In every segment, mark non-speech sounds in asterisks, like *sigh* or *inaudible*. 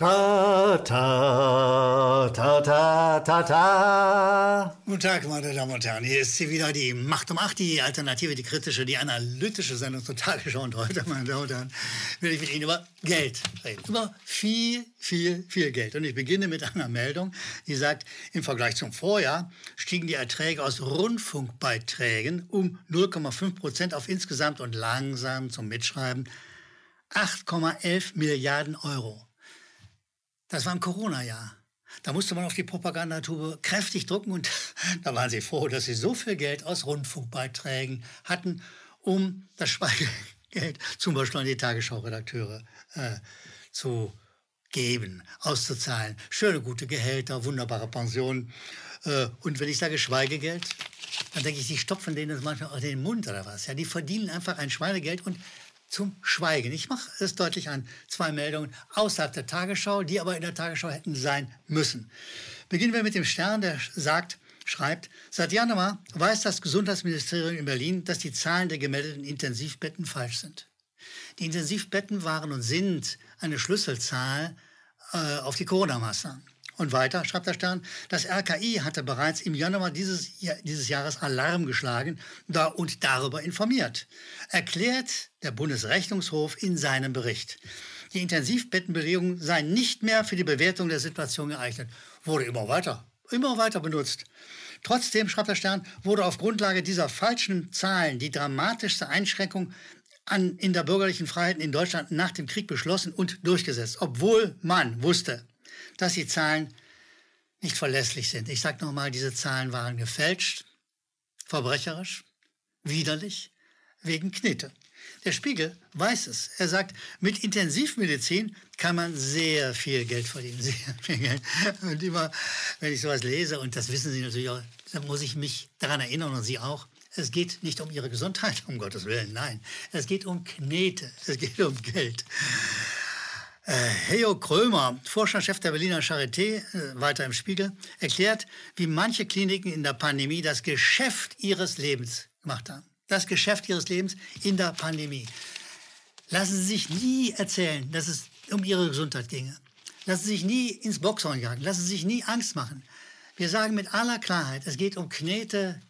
Ta, ta, ta, ta, ta, ta. Guten Tag, meine Damen und Herren. Hier ist sie wieder, die Macht um acht, die alternative, die kritische, die analytische Sendung zur Tagesschau. Und heute, meine Damen und Herren, will ich mit Ihnen über Geld reden. Über viel, viel, viel Geld. Und ich beginne mit einer Meldung, die sagt, im Vergleich zum Vorjahr stiegen die Erträge aus Rundfunkbeiträgen um 0,5 Prozent auf insgesamt und langsam zum Mitschreiben 8,11 Milliarden Euro. Das war im Corona-Jahr. Da musste man auf die Propagandatube kräftig drucken und *laughs* da waren sie froh, dass sie so viel Geld aus Rundfunkbeiträgen hatten, um das Schweigegeld *laughs* zum Beispiel an die Tagesschau-Redakteure äh, zu geben, auszuzahlen. Schöne, gute Gehälter, wunderbare Pensionen. Äh, und wenn ich sage Schweigegeld, dann denke ich, die stopfen denen das manchmal auch den Mund oder was. Ja, die verdienen einfach ein Schweinegeld und zum Schweigen. Ich mache es deutlich an zwei Meldungen außerhalb der Tagesschau, die aber in der Tagesschau hätten sein müssen. Beginnen wir mit dem Stern, der sagt, schreibt, seit Januar weiß das Gesundheitsministerium in Berlin, dass die Zahlen der gemeldeten Intensivbetten falsch sind. Die Intensivbetten waren und sind eine Schlüsselzahl äh, auf die Corona-Maßnahmen. Und weiter schreibt der Stern, das RKI hatte bereits im Januar dieses, dieses Jahres Alarm geschlagen da und darüber informiert. Erklärt der Bundesrechnungshof in seinem Bericht. Die Intensivbettenbelegung sei nicht mehr für die Bewertung der Situation geeignet. Wurde immer weiter, immer weiter benutzt. Trotzdem, schreibt der Stern, wurde auf Grundlage dieser falschen Zahlen die dramatischste Einschränkung an, in der bürgerlichen Freiheit in Deutschland nach dem Krieg beschlossen und durchgesetzt, obwohl man wusste, dass die Zahlen nicht verlässlich sind. Ich sage nochmal, diese Zahlen waren gefälscht, verbrecherisch, widerlich, wegen Knete. Der Spiegel weiß es. Er sagt, mit Intensivmedizin kann man sehr viel Geld verdienen. *laughs* Sehr viel Geld. Und immer, wenn ich sowas lese, und das wissen Sie natürlich auch, dann muss ich mich daran erinnern und Sie auch, es geht nicht um Ihre Gesundheit, *laughs* um Gottes Willen, nein. Es geht um Knete, es geht um Geld. Äh, Hejo Krömer, Vorstandschef der Berliner Charité, äh, weiter im Spiegel, erklärt, wie manche Kliniken in der Pandemie das Geschäft ihres Lebens gemacht haben. Das Geschäft ihres Lebens in der Pandemie. Lassen Sie sich nie erzählen, dass es um Ihre Gesundheit ginge. Lassen Sie sich nie ins Boxhorn jagen. Lassen Sie sich nie Angst machen. Wir sagen mit aller Klarheit, es geht um Knete,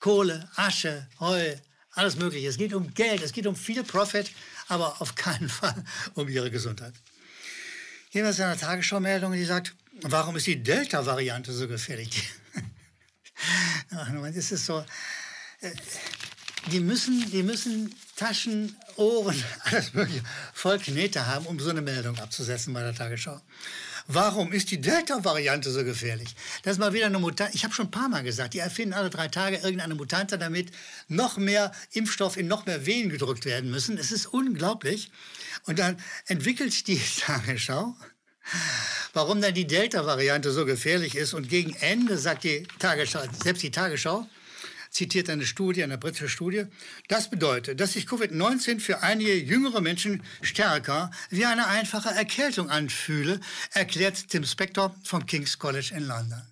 Kohle, Asche, Heu, alles Mögliche. Es geht um Geld, es geht um viel Profit, aber auf keinen *laughs* Fall um Ihre Gesundheit. Zu einer Tagesschau-Meldung, die sagt, warum ist die Delta-Variante so gefährlich? *laughs* Ach, es ist so, äh, die müssen, die müssen Taschen, Ohren, *laughs* alles mögliche, voll Knete haben, um so eine Meldung abzusetzen bei der Tagesschau. Warum ist die Delta-Variante so gefährlich? Das ist mal wieder eine Mutante. Ich habe schon ein paar Mal gesagt, die erfinden alle drei Tage irgendeine Mutante, damit noch mehr Impfstoff in noch mehr Venen gedrückt werden müssen. Es ist unglaublich. Und dann entwickelt die *laughs* Tagesschau, warum dann die Delta-Variante so gefährlich ist. Und gegen Ende sagt die Tagesschau, selbst die Tagesschau, zitiert eine Studie, eine britische Studie. Das bedeutet, dass sich Covid-19 für einige jüngere Menschen stärker wie eine einfache Erkältung anfühle, erklärt Tim Spector vom King's College in London.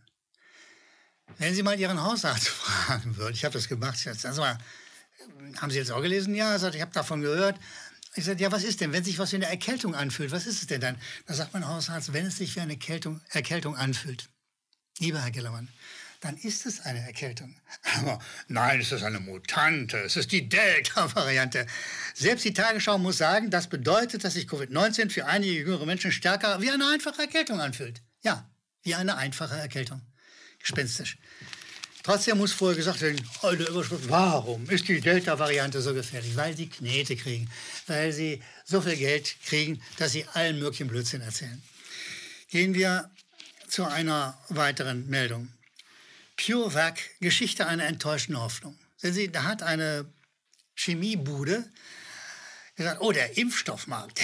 Wenn Sie mal Ihren Hausarzt *laughs* fragen würden, ich habe das gemacht, ich sag, mal, haben Sie jetzt auch gelesen? Ja, sagt, ich habe davon gehört. Ich sage, ja, was ist denn, wenn sich was wie eine Erkältung anfühlt, was ist es denn dann? Da sagt mein Hausarzt, wenn es sich wie eine Erkältung anfühlt. Lieber Herr Gellermann, dann ist es eine Erkältung. Aber nein, es ist eine Mutante, es ist die Delta-Variante. Selbst die Tagesschau muss sagen, das bedeutet, dass sich Covid-19 für einige jüngere Menschen stärker wie eine einfache Erkältung anfühlt. Ja, wie eine einfache Erkältung. Gespenstisch. Trotzdem muss vorher gesagt werden, eine Überschrift, warum ist die Delta-Variante so gefährlich? Weil sie Knete kriegen, weil sie so viel Geld kriegen, dass sie allen möglichen Blödsinn erzählen. Gehen wir zu einer weiteren Meldung. CureVac, Geschichte einer enttäuschten Hoffnung. Sehen Sie, da hat eine Chemiebude gesagt, oh, der Impfstoffmarkt,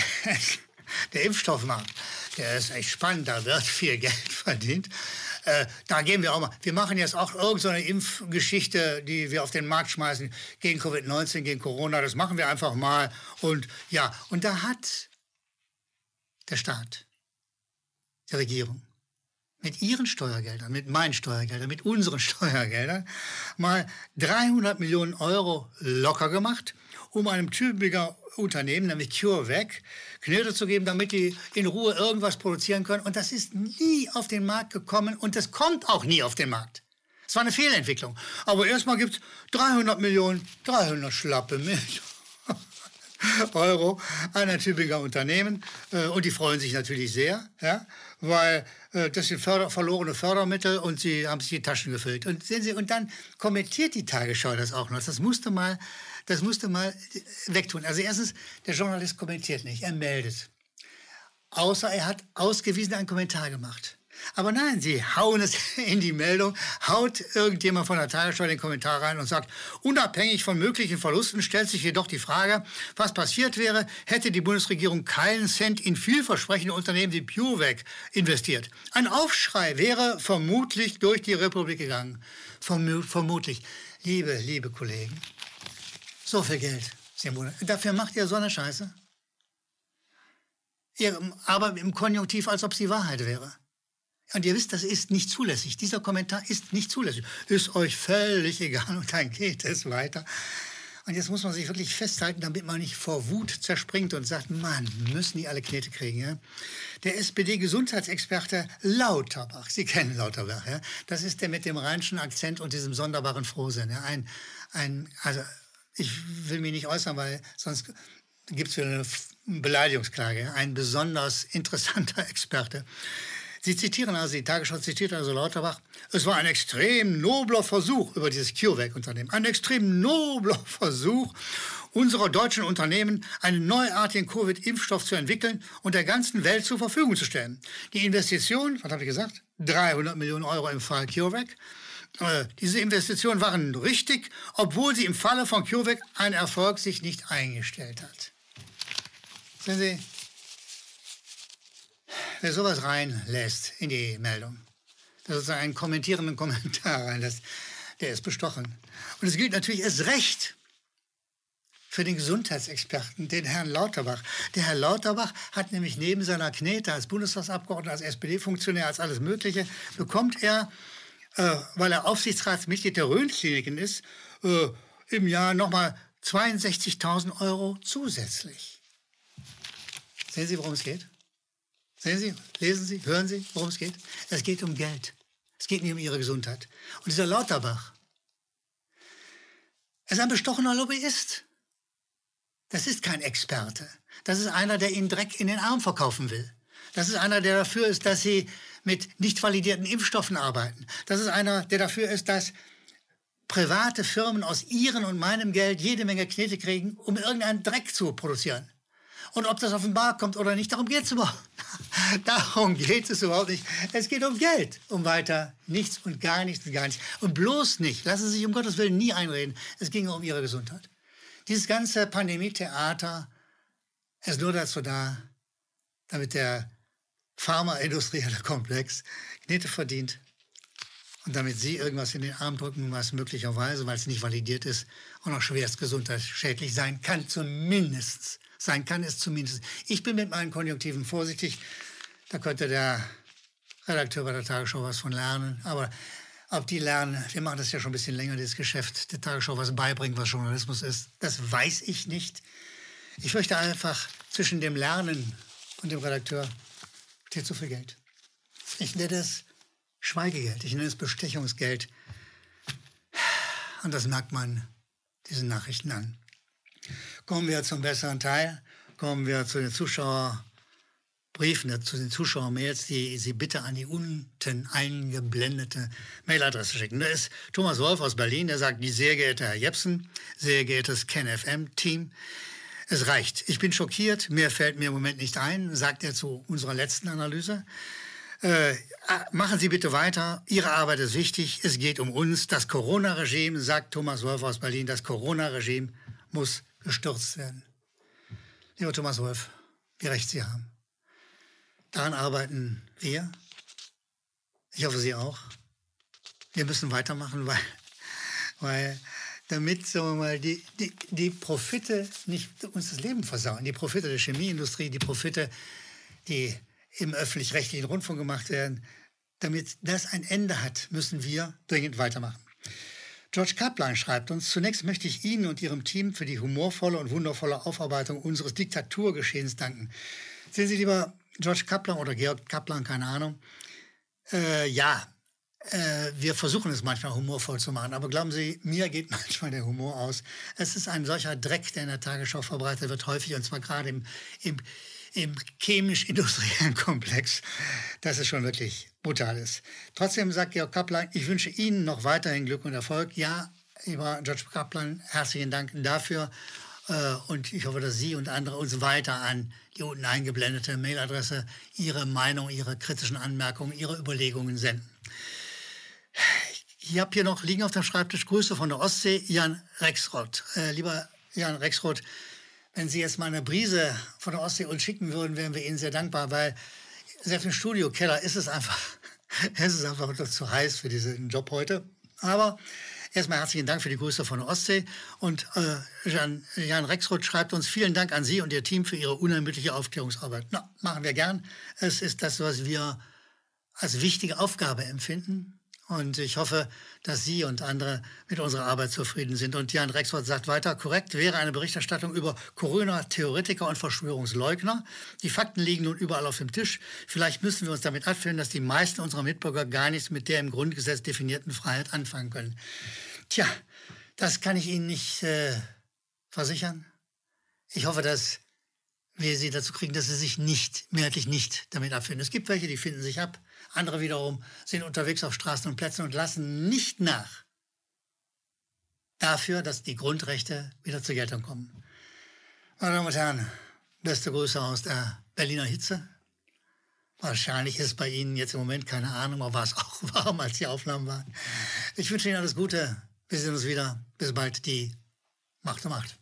*laughs* der Impfstoffmarkt, der ist echt spannend, da wird viel Geld *laughs* verdient. Äh, da gehen wir auch mal. Wir machen jetzt auch irgendeine so Impfgeschichte, die wir auf den Markt schmeißen gegen Covid-19, gegen Corona. Das machen wir einfach mal. Und ja, und da hat der Staat, die Regierung, mit ihren Steuergeldern, mit meinen Steuergeldern, mit unseren *laughs* Steuergeldern mal 300 Millionen Euro locker gemacht, um einem Tübinger Unternehmen, nämlich CureVac, Knete zu geben, damit die in Ruhe irgendwas produzieren können. Und das ist nie auf den Markt gekommen und das kommt auch nie auf den Markt. Es war eine Fehlentwicklung. Aber erstmal gibt es 300 Millionen, 300 schlappe Millionen. *laughs* Euro an ein Tübinger Unternehmen äh, und die freuen sich natürlich sehr, ja, weil äh, das sind Förder, verlorene Fördermittel und sie haben sich die Taschen gefüllt. Und sehen Sie, und dann kommentiert die Tagesschau das auch noch. Das musste mal, das musste mal wegtun. Also erstens, der Journalist kommentiert nicht, er meldet. Außer er hat ausgewiesen einen Kommentar gemacht. Aber nein, sie hauen es *laughs* in die Meldung, haut irgendjemand von der Tagesschau den Kommentar rein und sagt, unabhängig von möglichen Verlusten stellt sich jedoch die Frage, was passiert wäre, hätte die Bundesregierung keinen Cent in vielversprechende Unternehmen wie PureVac investiert. Ein Aufschrei wäre vermutlich durch die Republik gegangen. Verm vermutlich. Liebe, liebe Kollegen, so viel Geld. Dafür macht ihr so eine Scheiße. Ihr, aber im Konjunktiv, als ob sie Wahrheit wäre. Und ihr wisst, das ist nicht zulässig. Dieser Kommentar ist nicht zulässig. Ist euch völlig egal und dann geht es weiter. Und jetzt muss man sich wirklich festhalten, damit man nicht vor Wut zerspringt und sagt, Mann, müssen die alle Knete kriegen. Ja? Der SPD-Gesundheitsexperte Lauterbach, Sie kennen Lauterbach, ja? das ist der mit dem rheinischen Akzent und diesem sonderbaren Frohsinn. Ja? Ein, ein, also ich will mich nicht äußern, weil sonst gibt es wieder eine Beleidigungsklage. Ein besonders interessanter *laughs* Experte. Sie zitieren also, die Tagesschau zitiert also Lauterbach, es war ein extrem nobler Versuch über dieses CureVac-Unternehmen, ein extrem nobler *laughs* Versuch unserer deutschen Unternehmen, einen neuartigen Covid-Impfstoff zu entwickeln und der ganzen Welt zur Verfügung zu stellen. Die Investition, was habe ich gesagt? 300 Millionen Euro im Fall CureVac. Äh, diese Investitionen waren richtig, obwohl sie im Falle von CureVac ein Erfolg sich nicht eingestellt hat. Sehen Sie, wer sowas reinlässt in die Meldung, der sozusagen einen kommentierenden *laughs* Kommentar reinlässt, der ist bestochen. Und es gilt natürlich erst recht für den Gesundheitsexperten, den Herrn Lauterbach. Der Herr Lauterbach hat nämlich neben seiner Knete als Bundestagsabgeordneter, als SPD-Funktionär, als alles Mögliche, bekommt er, äh, weil er Aufsichtsratsmitglied der Rhön-Kliniken ist, äh, im Jahr nochmal 62.000 Euro zusätzlich. Sehen Sie, worum es geht? Sehen Sie, lesen Sie, hören Sie, worum es geht? Es geht um Geld. Es geht nicht um Ihre Gesundheit. Und dieser Lauterbach ist ein bestochener Lobbyist. Das ist kein Experte. Das ist einer, der Ihnen Dreck in den Arm verkaufen will. Das ist einer, der dafür ist, dass Sie mit nicht validierten Impfstoffen arbeiten. Das ist einer, der dafür ist, dass private Firmen aus ihrem und meinem Geld jede Menge Knete kriegen, um irgendeinen Dreck zu produzieren. Und ob das auf den Markt kommt oder nicht, darum geht es überhaupt. *laughs* darum geht es überhaupt nicht. Es geht um Geld. Um weiter nichts und gar nichts und gar nichts. Und bloß nicht, lassen Sie sich um Gottes Willen nie einreden, es ging um Ihre Gesundheit. Dieses ganze Pandemie-Theater ist nur dazu da, damit der pharmaindustrielle Komplex Knete verdient und damit Sie irgendwas in den Arm drücken, was möglicherweise, weil es nicht validiert ist, auch noch schwerst gesundheitsschädlich sein kann, zumindest sein kann es zumindest. Ich bin mit meinen Konjunktiven vorsichtig. Da könnte der Redakteur bei der Tagesschau was von lernen. Aber ob die lernen, wir machen das ja schon ein bisschen länger, dieses Geschäft, der Tagesschau was beibringen, was Journalismus ist, das weiß ich nicht. Ich möchte einfach zwischen dem Lernen und dem Redakteur steht zu viel Geld. Ich nenne es Schweigegeld, ich nenne es Bestechungsgeld. Und das merkt man diesen Nachrichten an. Kommen wir zum besseren Teil, kommen wir zu den Zuschauerbriefen, zu den Zuschauermails, die Sie bitte an die unten eingeblendete Mailadresse schicken. Da ist Thomas Wolf aus Berlin, der sagt, sehr geehrte Herr Jepsen, sehr geehrtes KenFM-Team, es reicht. Ich bin schockiert, mehr fällt mir im Moment nicht ein, sagt er zu unserer letzten Analyse. Äh, machen Sie bitte weiter. Ihre Arbeit ist wichtig. Es geht um uns. Das Corona-Regime, sagt Thomas Wolf aus Berlin, das Corona-Regime muss gestürzt werden. Lieber Thomas Wolf, wie recht Sie haben. Daran arbeiten wir. Ich hoffe, Sie auch. Wir müssen weitermachen, *laughs* weil, weil damit sagen wir mal, die, die, die Profite nicht uns das Leben versauen. Die Profite der Chemieindustrie, die Profite, die im öffentlich-rechtlichen Rundfunk gemacht werden, damit das ein Ende hat, müssen wir dringend weitermachen. George Kaplan schreibt uns, zunächst möchte ich Ihnen und Ihrem Team für die humorvolle und wundervolle Aufarbeitung unseres Diktaturgeschehens danken. Sehen Sie lieber George Kaplan oder Georg Kaplan, keine Ahnung. Äh, ja, äh, wir versuchen es manchmal humorvoll zu machen, aber glauben Sie, mir geht *laughs* manchmal der Humor aus. Es ist ein solcher Dreck, der in der Tagesschau verbreitet wird, häufig, und zwar gerade im, im, im chemisch-industriellen *laughs* Komplex, dass es schon wirklich brutal ist. Trotzdem sagt Georg Kaplan, ich wünsche Ihnen noch weiterhin Glück und Erfolg. Ja, lieber George Kaplan, herzlichen Dank dafür. Äh, und ich hoffe, dass Sie und andere uns weiter an die unten eingeblendete Mailadresse Ihre Meinung, Ihre kritischen Anmerkungen, Ihre Überlegungen senden. Ich habe hier noch liegen auf dem Schreibtisch Grüße von der Ostsee, Jan Rexroth. Äh, lieber Jan Rexroth, wenn Sie jetzt mal eine Brise von der Ostsee uns schicken würden, wären wir Ihnen sehr dankbar, weil selbst im Studiokeller ist es einfach, *laughs* es ist einfach zu heiß für diesen Job heute. Aber erstmal herzlichen Dank für die Grüße von der Ostsee. Und äh, Jan, Jan Rexroth schreibt uns vielen Dank an Sie und Ihr Team für Ihre unermüdliche Aufklärungsarbeit. Na, machen wir gern. Es ist das, was wir als wichtige Aufgabe empfinden. Und ich hoffe, dass Sie und andere mit unserer Arbeit zufrieden sind. Und Jan Rexroth sagt weiter, korrekt wäre eine Berichterstattung über Corona-Theoretiker und Verschwörungsleugner. Die Fakten liegen nun überall auf dem Tisch. Vielleicht müssen wir uns damit abfinden, dass die meisten unserer Mitbürger gar nichts mit der im Grundgesetz definierten Freiheit anfangen können. Tja, das kann ich Ihnen nicht äh, versichern. Ich hoffe, dass wir Sie dazu kriegen, dass Sie sich nicht, mehrheitlich nicht damit abfinden. Es gibt welche, die finden sich ab. Andere wiederum sind unterwegs auf Straßen und Plätzen und lassen nicht nach dafür, dass die Grundrechte wieder zur Geltung kommen. Meine Damen und Herren, beste Grüße aus der Berliner Hitze. Wahrscheinlich ist bei Ihnen jetzt im Moment keine Ahnung, aber war es *laughs* auch warm, als die Aufnahmen waren. Ich wünsche Ihnen alles Gute. Wir sehen uns wieder. Bis bald. Die Macht um Macht.